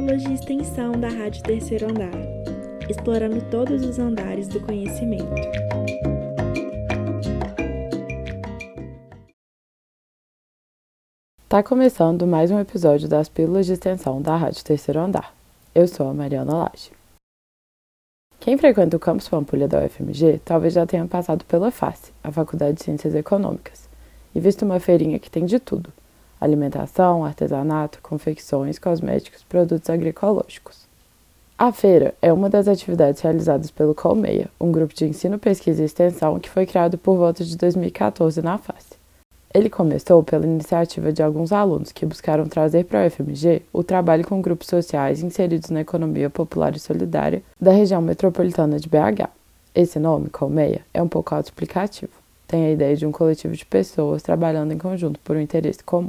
pílulas de extensão da Rádio Terceiro Andar, explorando todos os andares do conhecimento. Tá começando mais um episódio das Pílulas de Extensão da Rádio Terceiro Andar. Eu sou a Mariana Lage. Quem frequenta o campus Pampulha da UFMG talvez já tenha passado pela FACE, a Faculdade de Ciências Econômicas, e visto uma feirinha que tem de tudo alimentação, artesanato, confecções, cosméticos, produtos agroecológicos. A feira é uma das atividades realizadas pelo Colmeia, um grupo de ensino, pesquisa e extensão que foi criado por volta de 2014 na face. Ele começou pela iniciativa de alguns alunos que buscaram trazer para a UFMG o trabalho com grupos sociais inseridos na economia popular e solidária da região metropolitana de BH. Esse nome, Colmeia, é um pouco autoexplicativo. Tem a ideia de um coletivo de pessoas trabalhando em conjunto por um interesse comum.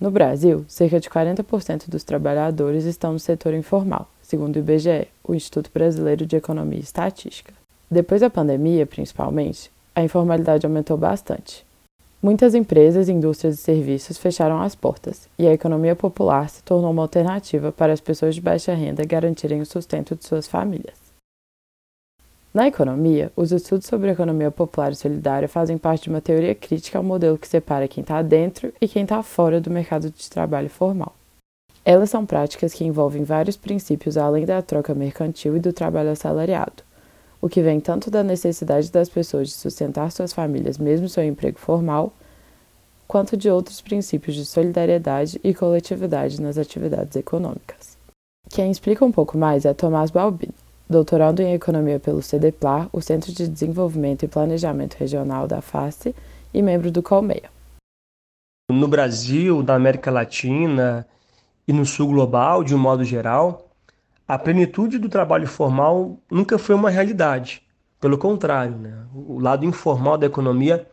No Brasil, cerca de 40% dos trabalhadores estão no setor informal, segundo o IBGE, o Instituto Brasileiro de Economia e Estatística. Depois da pandemia, principalmente, a informalidade aumentou bastante. Muitas empresas, indústrias e serviços fecharam as portas, e a economia popular se tornou uma alternativa para as pessoas de baixa renda garantirem o sustento de suas famílias. Na economia, os estudos sobre economia popular e solidária fazem parte de uma teoria crítica ao modelo que separa quem está dentro e quem está fora do mercado de trabalho formal. Elas são práticas que envolvem vários princípios além da troca mercantil e do trabalho assalariado, o que vem tanto da necessidade das pessoas de sustentar suas famílias mesmo seu emprego formal, quanto de outros princípios de solidariedade e coletividade nas atividades econômicas. Quem explica um pouco mais é Tomás Balbino, doutorando em Economia pelo CDPLAR, o Centro de Desenvolvimento e Planejamento Regional da FACE, e membro do Colmeia. No Brasil, na América Latina e no Sul global, de um modo geral, a plenitude do trabalho formal nunca foi uma realidade. Pelo contrário, né? o lado informal da economia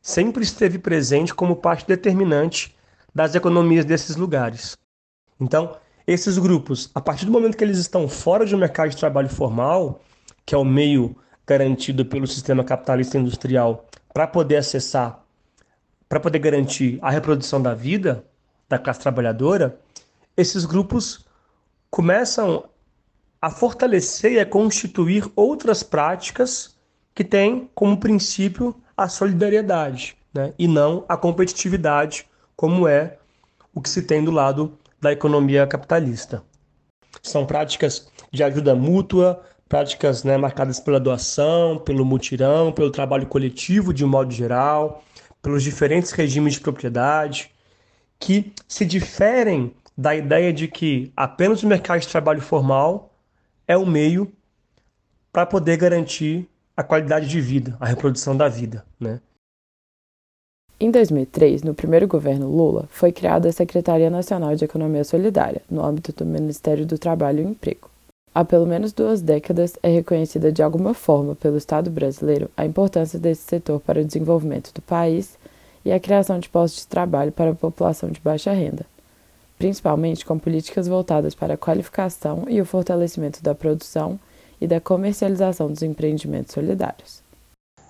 sempre esteve presente como parte determinante das economias desses lugares. Então, esses grupos, a partir do momento que eles estão fora do mercado de trabalho formal, que é o meio garantido pelo sistema capitalista industrial para poder acessar, para poder garantir a reprodução da vida da classe trabalhadora, esses grupos começam a fortalecer e a constituir outras práticas que têm como princípio a solidariedade, né? e não a competitividade, como é o que se tem do lado da economia capitalista. São práticas de ajuda mútua, práticas né, marcadas pela doação, pelo mutirão, pelo trabalho coletivo de um modo geral, pelos diferentes regimes de propriedade, que se diferem da ideia de que apenas o mercado de trabalho formal é o meio para poder garantir a qualidade de vida, a reprodução da vida. Né? Em 2003, no primeiro governo Lula, foi criada a Secretaria Nacional de Economia Solidária, no âmbito do Ministério do Trabalho e Emprego. Há pelo menos duas décadas é reconhecida de alguma forma pelo Estado brasileiro a importância desse setor para o desenvolvimento do país e a criação de postos de trabalho para a população de baixa renda, principalmente com políticas voltadas para a qualificação e o fortalecimento da produção e da comercialização dos empreendimentos solidários.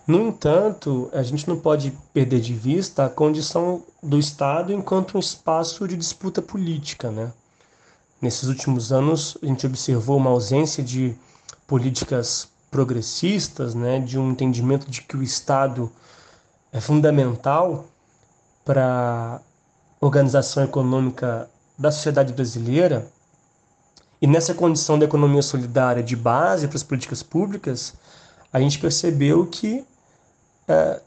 No entanto, a gente não pode perder de vista a condição do Estado enquanto um espaço de disputa política. Né? Nesses últimos anos, a gente observou uma ausência de políticas progressistas, né? de um entendimento de que o Estado é fundamental para a organização econômica da sociedade brasileira. E nessa condição da economia solidária de base para as políticas públicas, a gente percebeu que é,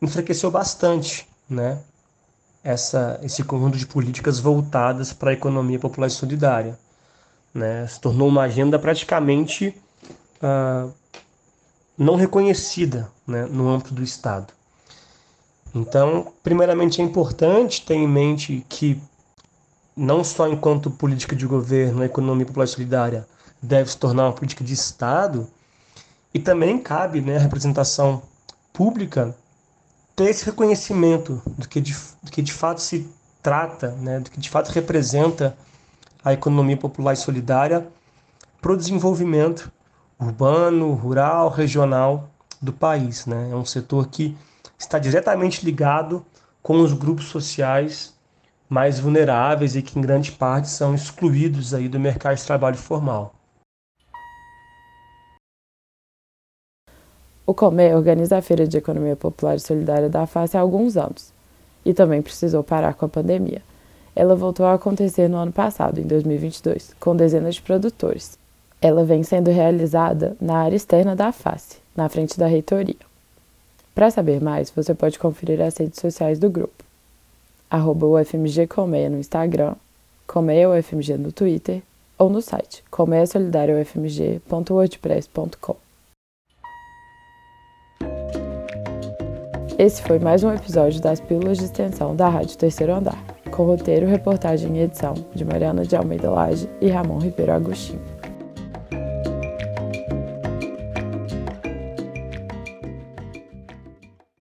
enfraqueceu bastante né, essa, esse conjunto de políticas voltadas para a economia popular e solidária. Né, se tornou uma agenda praticamente uh, não reconhecida né, no âmbito do Estado. Então, primeiramente, é importante ter em mente que, não só enquanto política de governo, a economia popular e solidária deve se tornar uma política de Estado, e também cabe né, a representação pública ter esse reconhecimento do que de, do que de fato se trata, né, do que de fato representa a economia popular e solidária para o desenvolvimento urbano, rural, regional do país. Né? É um setor que está diretamente ligado com os grupos sociais mais vulneráveis e que em grande parte são excluídos aí do mercado de trabalho formal. O COME organiza a Feira de Economia Popular e Solidária da FACE há alguns anos e também precisou parar com a pandemia. Ela voltou a acontecer no ano passado, em 2022, com dezenas de produtores. Ela vem sendo realizada na área externa da FACE, na frente da reitoria. Para saber mais, você pode conferir as redes sociais do grupo. Arroba UFMG Colmeia no Instagram, Colmeia UFMG no Twitter ou no site colmeiasolidariaufmg.wordpress.com. Esse foi mais um episódio das Pílulas de Extensão da Rádio Terceiro Andar, com roteiro, reportagem e edição de Mariana de Almeida Lage e Ramon Ribeiro Agostinho.